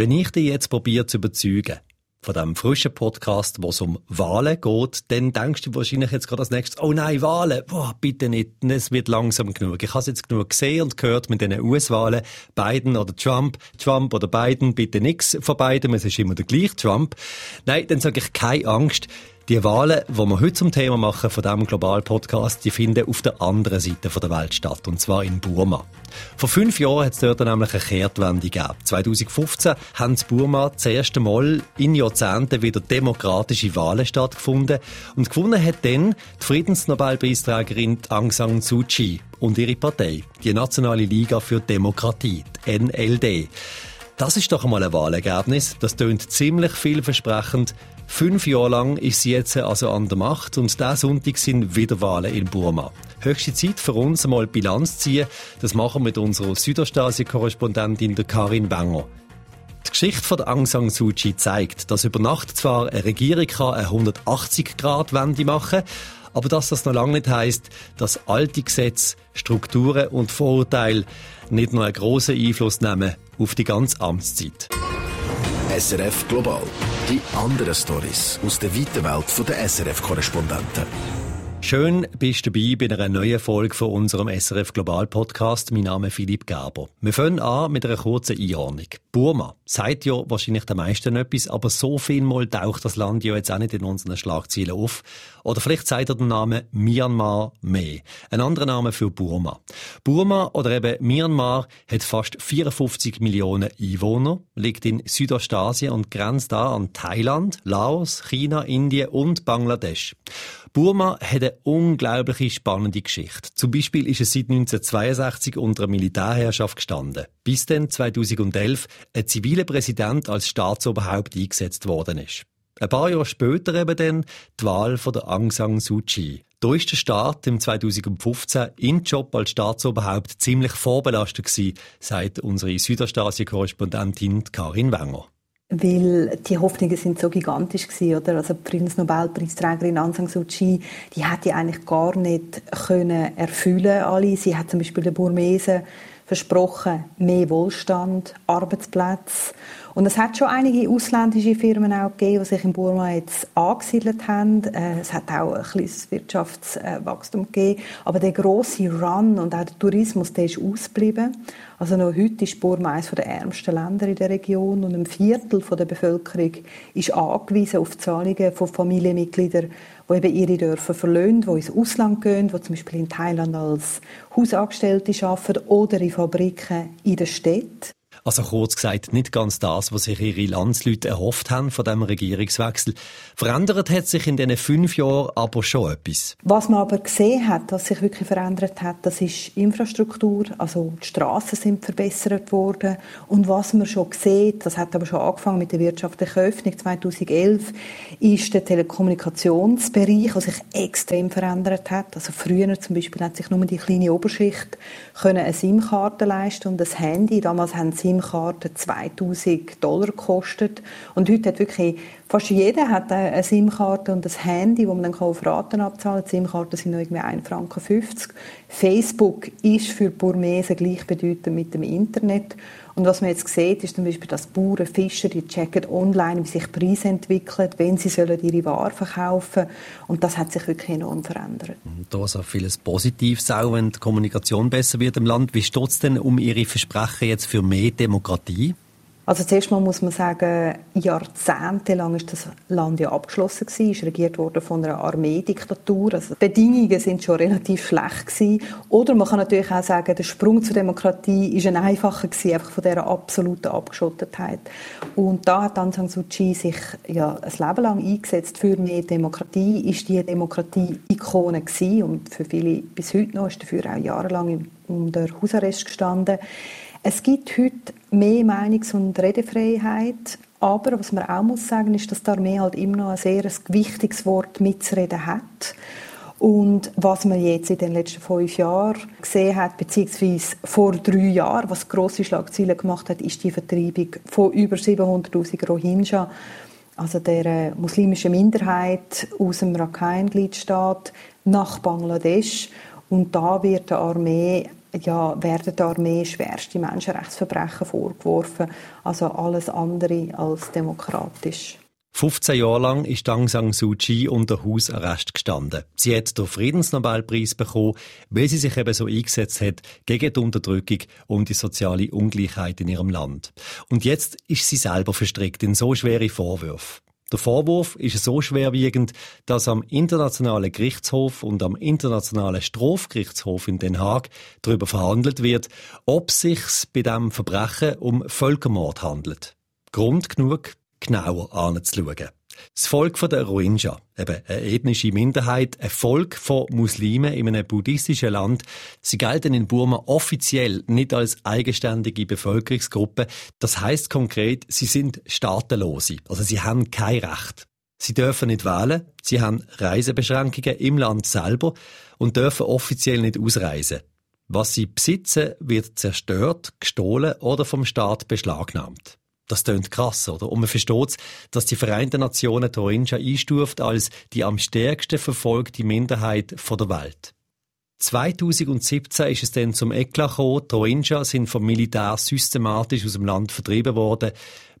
Wenn ich dich jetzt probiere zu überzeugen, von diesem frischen Podcast, wo es um Wahlen geht, dann denkst du wahrscheinlich jetzt gerade als nächstes, oh nein, Wahlen, boah, bitte nicht, es wird langsam genug. Ich habe jetzt genug gesehen und gehört mit diesen US-Wahlen, Biden oder Trump, Trump oder Biden, bitte nichts von beiden, es ist immer der gleiche Trump. Nein, dann sage ich, keine Angst, die Wahlen, die wir heute zum Thema machen von diesem Global Podcast, die finden auf der anderen Seite der Welt statt, und zwar in Burma. Vor fünf Jahren hat es dort nämlich eine Kehrtwende gegeben. 2015 haben in Burma das erste Mal in Jahrzehnten wieder demokratische Wahlen stattgefunden und gewonnen hat dann die Friedensnobelpreisträgerin Aung San Suu Kyi und ihre Partei, die Nationale Liga für Demokratie, die NLD. Das ist doch einmal ein Wahlergebnis. Das tönt ziemlich vielversprechend. Fünf Jahre lang ist sie jetzt also an der Macht und diesen Sonntag sind wieder Wahlen in Burma. Höchste Zeit für uns einmal Bilanz ziehen. Das machen wir mit unserer Südostasien-Korrespondentin Karin Wenger. Die Geschichte von Aung San Suu Kyi zeigt, dass über Nacht zwar eine Regierung eine 180-Grad-Wende machen kann, aber dass das noch lange nicht heisst, dass alte Gesetze, Strukturen und Vorurteile nicht nur einen grossen Einfluss nehmen auf die ganze Amtszeit. SRF Global. Die anderen Stories aus der weiten Welt der SRF-Korrespondenten. Schön bist du dabei bei einer neuen Folge von unserem SRF Global Podcast. Mein Name ist Philipp Gerber. Wir fangen an mit einer kurzen Einordnung. Burma sagt ja wahrscheinlich den meisten etwas, aber so viel mal taucht das Land ja jetzt auch nicht in unseren Schlagzeilen auf. Oder vielleicht sagt er den Namen Myanmar mehr. Ein anderer Name für Burma. Burma oder eben Myanmar hat fast 54 Millionen Einwohner, liegt in Südostasien und grenzt da an Thailand, Laos, China, Indien und Bangladesch. Burma hat eine unglaubliche spannende Geschichte. Zum Beispiel ist es seit 1962 unter einer Militärherrschaft gestanden, bis dann 2011 ein ziviler Präsident als Staatsoberhaupt eingesetzt worden ist. Ein paar Jahre später eben dann die Wahl von der Aung San Suu Kyi. Da ist der Staat im 2015 im Job als Staatsoberhaupt ziemlich vorbelastet gewesen, sagt unsere Südostasien-Korrespondentin Karin Wenger weil die Hoffnungen sind so gigantisch gewesen, oder? Also die Friedensnobelpreisträgerin Aung San Suu Kyi, die hätte eigentlich gar nicht können erfüllen alle. Sie hat zum Beispiel den Burmesen versprochen, mehr Wohlstand, Arbeitsplätze und es hat schon einige ausländische Firmen auch gegeben, die sich in Burma jetzt angesiedelt haben. Äh, es hat auch ein kleines Wirtschaftswachstum gegeben. Aber der große Run und auch der Tourismus, der ist ausgeblieben. Also noch heute ist Burma eines der ärmsten Länder in der Region und ein Viertel der Bevölkerung ist angewiesen auf Zahlungen von Familienmitgliedern, die eben ihre Dörfer verlöhnen, die ins Ausland gehen, die zum Beispiel in Thailand als Hausangestellte arbeiten oder in Fabriken in der Stadt. Also kurz gesagt, nicht ganz das, was sich ihre Landsleute erhofft haben von dem Regierungswechsel. Verändert hat sich in diesen fünf Jahren aber schon etwas. Was man aber gesehen hat, was sich wirklich verändert hat, das ist Infrastruktur. Also die Straßen sind verbessert worden. Und was man schon sieht, das hat aber schon angefangen mit der wirtschaftlichen Öffnung 2011, ist der Telekommunikationsbereich, der sich extrem verändert hat. Also früher zum Beispiel hat sich nur die kleine Oberschicht können eine SIM-Karte leisten und das Handy. Damals haben sie SIM-Karte 2000 Dollar gekostet. Und heute hat wirklich fast jeder hat eine SIM-Karte und ein Handy, wo man dann auf Raten abzahlen kann. SIM-Karten sind noch irgendwie 1,50 Franken. Facebook ist für Burmesen gleichbedeutend mit dem Internet. Und was man jetzt sieht, ist zum Beispiel, dass Bauern, Fischer, die checken online, wie sich Preise entwickeln, wenn sie sollen ihre Ware verkaufen Und das hat sich wirklich enorm verändert. Da ist auch vieles Positives, auch wenn die Kommunikation besser wird im Land. Wie steht es denn um Ihre Versprechen jetzt für mehr Demokratie? Also zuerst mal muss man sagen, jahrzehntelang ist das Land ja abgeschlossen gewesen, ist regiert worden von einer Armeediktatur. Also die Bedingungen sind schon relativ schlecht gewesen. Oder man kann natürlich auch sagen, der Sprung zur Demokratie ist ein einfacher gewesen, einfach von dieser absoluten Abgeschottetheit. Und da hat Aung San Suu Kyi sich ja ein Leben lang eingesetzt für mehr Demokratie, ist die Demokratie-Ikone gewesen und für viele bis heute noch ist dafür auch jahrelang unter Hausarrest gestanden. Es gibt heute mehr Meinungs- und Redefreiheit, aber was man auch muss sagen, ist, dass die Armee halt immer noch ein sehr wichtiges Wort mitzureden hat. Und was man jetzt in den letzten fünf Jahren gesehen hat, beziehungsweise vor drei Jahren, was grosse Schlagzeilen gemacht hat, ist die Vertreibung von über 700.000 Rohingya, also der äh, muslimischen Minderheit aus dem Rakhine-Gliedstaat nach Bangladesch. Und da wird die Armee ja, werden der Armee schwerste Menschenrechtsverbrechen vorgeworfen. Also alles andere als demokratisch. 15 Jahre lang ist Aung San Suu Kyi unter Hausarrest gestanden. Sie hat den Friedensnobelpreis bekommen, weil sie sich eben so eingesetzt hat gegen die Unterdrückung und die soziale Ungleichheit in ihrem Land. Und jetzt ist sie selber verstrickt in so schwere Vorwürfe. Der Vorwurf ist so schwerwiegend, dass am Internationalen Gerichtshof und am Internationalen Strafgerichtshof in Den Haag darüber verhandelt wird, ob sich's bei dem Verbrechen um Völkermord handelt. Grund genug, genauer anzuschauen. Das Volk der Rohingya, eben eine ethnische Minderheit, ein Volk von Muslimen in einem buddhistischen Land, sie gelten in Burma offiziell nicht als eigenständige Bevölkerungsgruppe. Das heißt konkret, sie sind Staatenlose, also sie haben kein Recht. Sie dürfen nicht wählen, sie haben Reisebeschränkungen im Land selber und dürfen offiziell nicht ausreisen. Was sie besitzen, wird zerstört, gestohlen oder vom Staat beschlagnahmt. Das klingt krass, oder? Und man versteht, dass die Vereinten Nationen Rohingya einstuft als die am stärksten verfolgte Minderheit der Welt. 2017 ist es dann zum Eklat gekommen. Die Rohingya sind vom Militär systematisch aus dem Land vertrieben worden.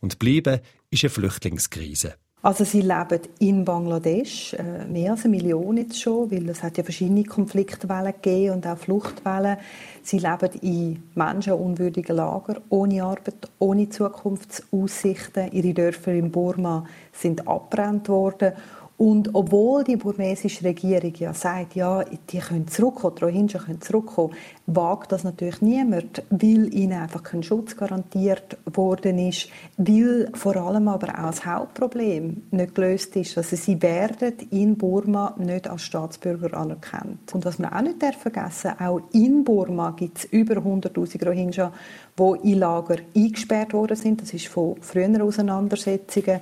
Und geblieben ist eine Flüchtlingskrise. Also sie leben in Bangladesch, äh, mehr als eine Million jetzt schon, weil es hat ja verschiedene Konfliktwellen gegeben und auch Fluchtwellen. Sie leben in menschenunwürdigen Lagern, ohne Arbeit, ohne Zukunftsaussichten. Ihre Dörfer in Burma sind abbrennt worden und obwohl die burmesische Regierung ja sagt, ja, die können zurückkommen, die Rohingya können zurückkommen, wagt das natürlich niemand, weil ihnen einfach kein Schutz garantiert worden ist, weil vor allem aber auch das Hauptproblem nicht gelöst ist. Also sie werden in Burma nicht als Staatsbürger anerkannt. Und was man auch nicht vergessen darf, auch in Burma gibt es über 100'000 Rohingya, die in Lager eingesperrt worden sind. Das ist von früheren Auseinandersetzungen.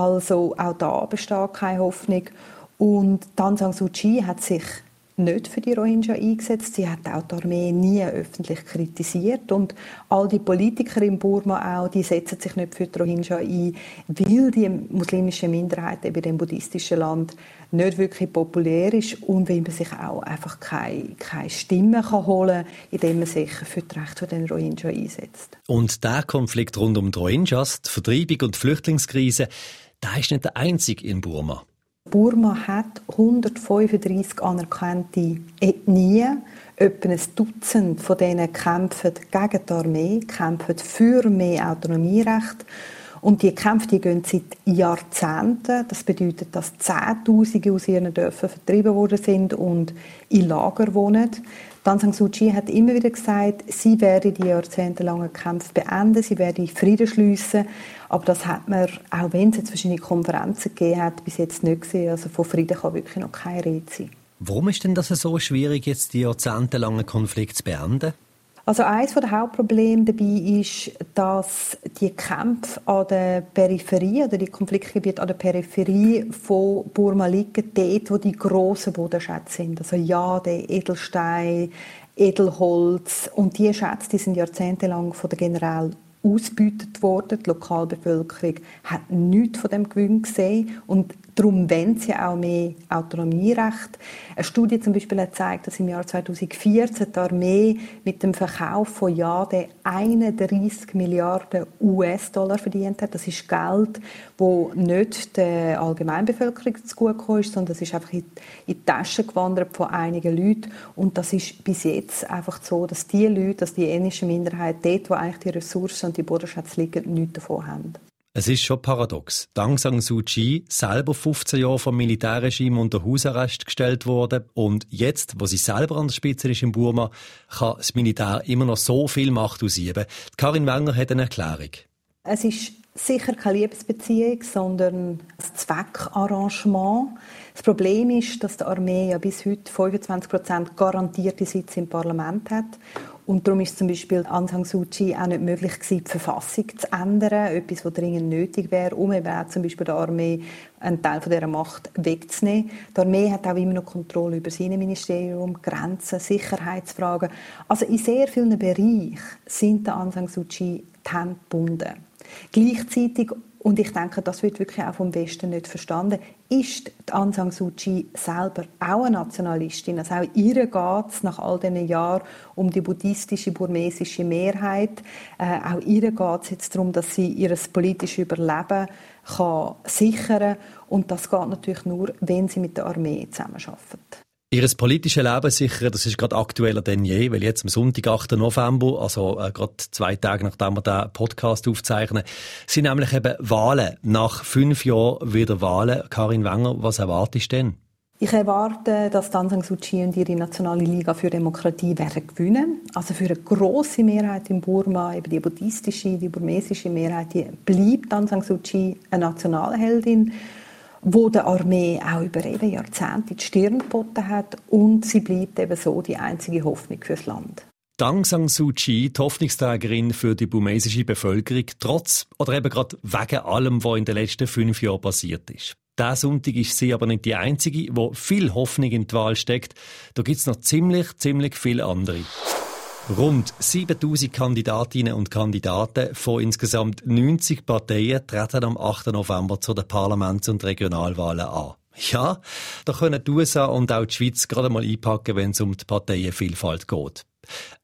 Also auch da besteht keine Hoffnung. Und Aung San Suu Kyi hat sich nicht für die Rohingya eingesetzt. Sie hat auch die Armee nie öffentlich kritisiert. Und all die Politiker in Burma auch, die setzen sich nicht für die Rohingya ein, weil die muslimische Minderheit in dem buddhistischen Land nicht wirklich populär ist und weil man sich auch einfach keine, keine Stimme kann holen kann, indem man sich für die Rechte der Rohingya einsetzt. Und der Konflikt rund um die Rohingyas, die Vertreibung und die Flüchtlingskrise, der ist nicht der einzige in Burma. Burma hat 135 anerkannte Ethnien. Etwa ein Dutzend von denen kämpfen gegen die Armee, kämpfen für mehr Autonomierecht. Und die Kämpfe die gehen seit Jahrzehnten. Das bedeutet, dass Zehntausende aus ihren Dörfern vertrieben worden sind und in Lager wohnen. Aung San Suu Kyi hat immer wieder gesagt, sie werde die jahrzehntelangen Kämpfe beenden, sie werde Frieden schliessen. Aber das hat man, auch wenn es jetzt verschiedene Konferenzen gegeben hat, bis jetzt nicht gesehen. Also von Frieden kann wirklich noch keine Rede sein. Warum ist denn das so schwierig, jetzt die jahrzehntelangen Konflikt zu beenden? Also eines der Hauptprobleme dabei ist, dass die Kämpfe an der Peripherie oder die Konfliktgebiete an der Peripherie von Burma liegen, dort, wo die grossen Bodenschätze sind. Also Jade, Edelstein, Edelholz und diese Schätze die sind jahrzehntelang von der General ausgebeutet worden. Die Lokalbevölkerung hat nichts von dem Gewinn gesehen und darum wollen sie auch mehr Autonomierecht. Eine Studie zum Beispiel hat gezeigt, dass im Jahr 2014 die Armee mit dem Verkauf von Jade 31 Milliarden US-Dollar verdient hat. Das ist Geld, wo nicht der Allgemeinbevölkerung zugute ist, sondern das ist einfach in die Taschen gewandert von einigen Leuten. Und das ist bis jetzt einfach so, dass die Leute, dass die etnische Minderheit dort, wo eigentlich die Ressourcen und die Bodenschätze liegen, nichts davon haben. Es ist schon paradox. Aung San Suu Kyi, selber 15 Jahre vom Militärregime unter Hausarrest gestellt worden und jetzt, wo sie selber an der Spitze ist in Burma, kann das Militär immer noch so viel Macht ausüben. Karin Wenger hat eine Erklärung. Es ist sicher keine Liebesbeziehung, sondern ein Zweckarrangement. Das Problem ist, dass die Armee ja bis heute 25 Prozent garantierte Sitze im Parlament hat und darum ist zum Beispiel Aung San Suu Kyi auch nicht möglich gewesen, die Verfassung zu ändern, etwas, was dringend nötig wäre, um eben auch zum Beispiel der Armee einen Teil von dieser Macht wegzunehmen. Die Armee hat auch immer noch Kontrolle über sein Ministerium, Grenzen, Sicherheitsfragen. Also in sehr vielen Bereichen sind der Aung San Suu Kyi die Hände gebunden. Gleichzeitig und ich denke, das wird wirklich auch vom Westen nicht verstanden. Ist die Aung San Suu Kyi selber auch eine Nationalistin? Also auch ihr geht es nach all diesen Jahren um die buddhistische, burmesische Mehrheit. Äh, auch ihr geht es jetzt darum, dass sie ihr politisches Überleben kann sichern kann. Und das geht natürlich nur, wenn sie mit der Armee zusammenarbeitet. Ihres politische Leben sichern, das ist gerade aktueller denn je, weil jetzt am Sonntag, 8. November, also äh, gerade zwei Tage nachdem wir den Podcast aufzeichnen, sind nämlich eben Wahlen. Nach fünf Jahren wieder Wahlen. Karin Wenger, was erwartest du denn? Ich erwarte, dass Aung Suu Kyi und ihre Nationale Liga für Demokratie werden gewinnen. Also für eine große Mehrheit in Burma, eben die buddhistische, die burmesische Mehrheit, die bleibt Aung Suu Kyi eine Nationalheldin wo der Armee auch über eben Jahrzehnte die Stirn geboten hat und sie bleibt eben so die einzige Hoffnung fürs Land. Aung San Suu Kyi, die Hoffnungsträgerin für die burmesische Bevölkerung, trotz oder eben gerade wegen allem, was in den letzten fünf Jahren passiert ist. Diesen Sonntag ist sie aber nicht die einzige, wo viel Hoffnung in die Wahl steckt. Da gibt es noch ziemlich, ziemlich viele andere. Rund 7000 Kandidatinnen und Kandidaten von insgesamt 90 Parteien treten am 8. November zu den Parlaments- und Regionalwahlen an. Ja, da können die USA und auch die Schweiz gerade mal einpacken, wenn es um die Parteienvielfalt geht.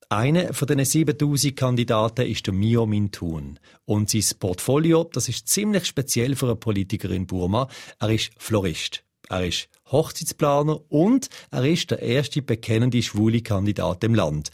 Einer von diesen 7000 Kandidaten ist der Mio Mintun. Und sein Portfolio, das ist ziemlich speziell für einen Politiker in Burma. Er ist Florist. Er ist Hochzeitsplaner und er ist der erste bekennende schwule Kandidat im Land.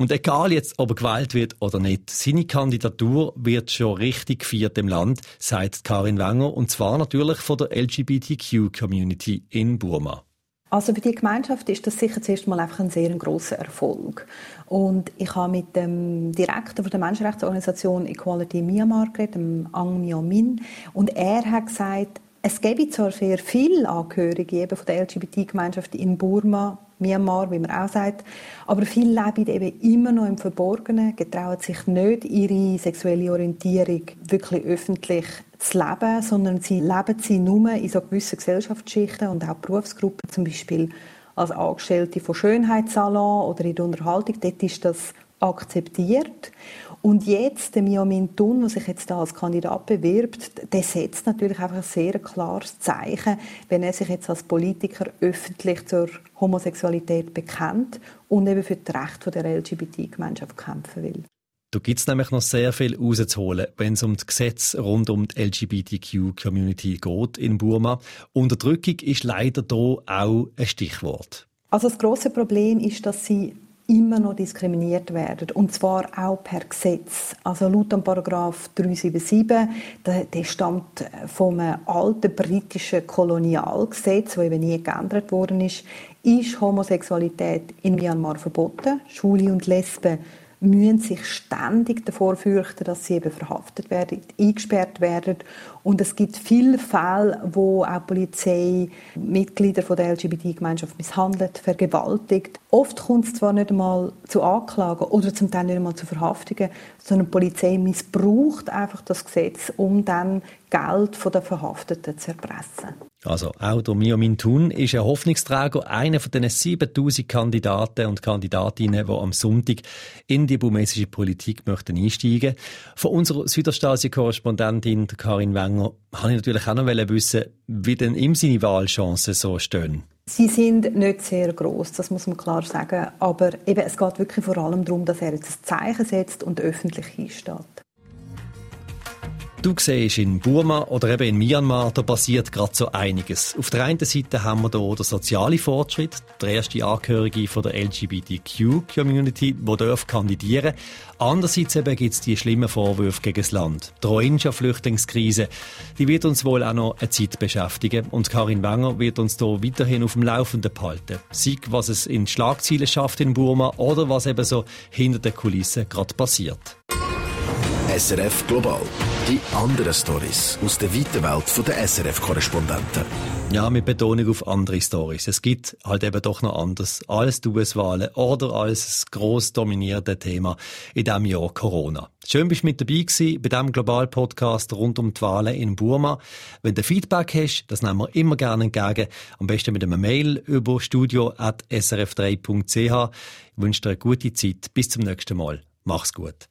Und egal jetzt, ob er gewählt wird oder nicht, seine Kandidatur wird schon richtig gefeiert im Land, sagt Karin Wenger, und zwar natürlich von der LGBTQ-Community in Burma. Also für die Gemeinschaft ist das sicher zuerst mal einfach ein sehr grosser Erfolg. Und ich habe mit dem Direktor der Menschenrechtsorganisation Equality Myanmar geredet, dem Ang Myo Min, und er hat gesagt, es gäbe zwar sehr viele Angehörige eben von der LGBT-Gemeinschaft in Burma, Myanmar, wie man auch sagt, aber viele leben eben immer noch im Verborgenen, getrauen sich nicht, ihre sexuelle Orientierung wirklich öffentlich zu leben, sondern sie leben sie nur in so gewissen Gesellschaftsschichten und auch Berufsgruppen, zum Beispiel als Angestellte von Schönheitssalon oder in der Unterhaltung. Dort ist das akzeptiert. Und jetzt, der Mio Min Tun, der sich jetzt da als Kandidat bewirbt, der setzt natürlich einfach ein sehr klares Zeichen, wenn er sich jetzt als Politiker öffentlich zur Homosexualität bekennt und eben für das Recht der LGBT-Gemeinschaft kämpfen will. Da gibt es nämlich noch sehr viel rauszuholen, wenn es um das Gesetz rund um die LGBTQ-Community geht in Burma. Unterdrückung ist leider hier auch ein Stichwort. Also das große Problem ist, dass sie immer noch diskriminiert werden. Und zwar auch per Gesetz. Also laut dem Paragraph 377, der, der stammt vom alten britischen Kolonialgesetz, das eben nie geändert worden ist, ist Homosexualität in Myanmar verboten. Schwule und Lesben müssen sich ständig davor fürchten, dass sie eben verhaftet werden, eingesperrt werden. Und es gibt viele Fälle, wo auch Polizei Mitglieder der LGBT-Gemeinschaft misshandelt, vergewaltigt. Oft kommt es zwar nicht einmal zu Anklagen oder zum Teil nicht einmal zu Verhaftungen, sondern die Polizei missbraucht einfach das Gesetz, um dann Geld den Verhafteten zu erpressen. Also auch Mio Mintun ist ein Hoffnungsträger, einer von den 7000 Kandidaten und Kandidatinnen, die am Sonntag in die burmesische Politik möchten einsteigen. Von unserer Südostasien-Korrespondentin Karin Wenger habe ich natürlich auch noch wissen, wie denn ihm seine Wahlchancen so stehen. Sie sind nicht sehr groß, das muss man klar sagen. Aber eben, es geht wirklich vor allem darum, dass er jetzt ein Zeichen setzt und öffentlich hinsteht. Du siehst, in Burma oder eben in Myanmar, da passiert gerade so einiges. Auf der einen Seite haben wir hier den sozialen Fortschritt, der erste Angehörige von der LGBTQ-Community, der darf kandidieren Andererseits eben gibt es die schlimmen Vorwürfe gegen das Land. Die Rohingya-Flüchtlingskrise, die wird uns wohl auch noch eine Zeit beschäftigen. Und Karin Wenger wird uns hier weiterhin auf dem Laufenden behalten. Sei was es in Schlagzeilen schafft in Burma oder was eben so hinter den Kulissen gerade passiert. SRF Global. Die anderen Stories aus der weiten Welt der SRF-Korrespondenten. Ja, mit Betonung auf andere Stories. Es gibt halt eben doch noch anders als die US-Wahlen oder als das gross dominierte Thema in diesem Jahr Corona. Schön bist du mit dabei gewesen bei diesem Global-Podcast rund um die Wahlen in Burma. Wenn du Feedback hast, das nehmen wir immer gerne entgegen. Am besten mit einem Mail über studio.srf3.ch. Ich wünsche dir eine gute Zeit. Bis zum nächsten Mal. Mach's gut.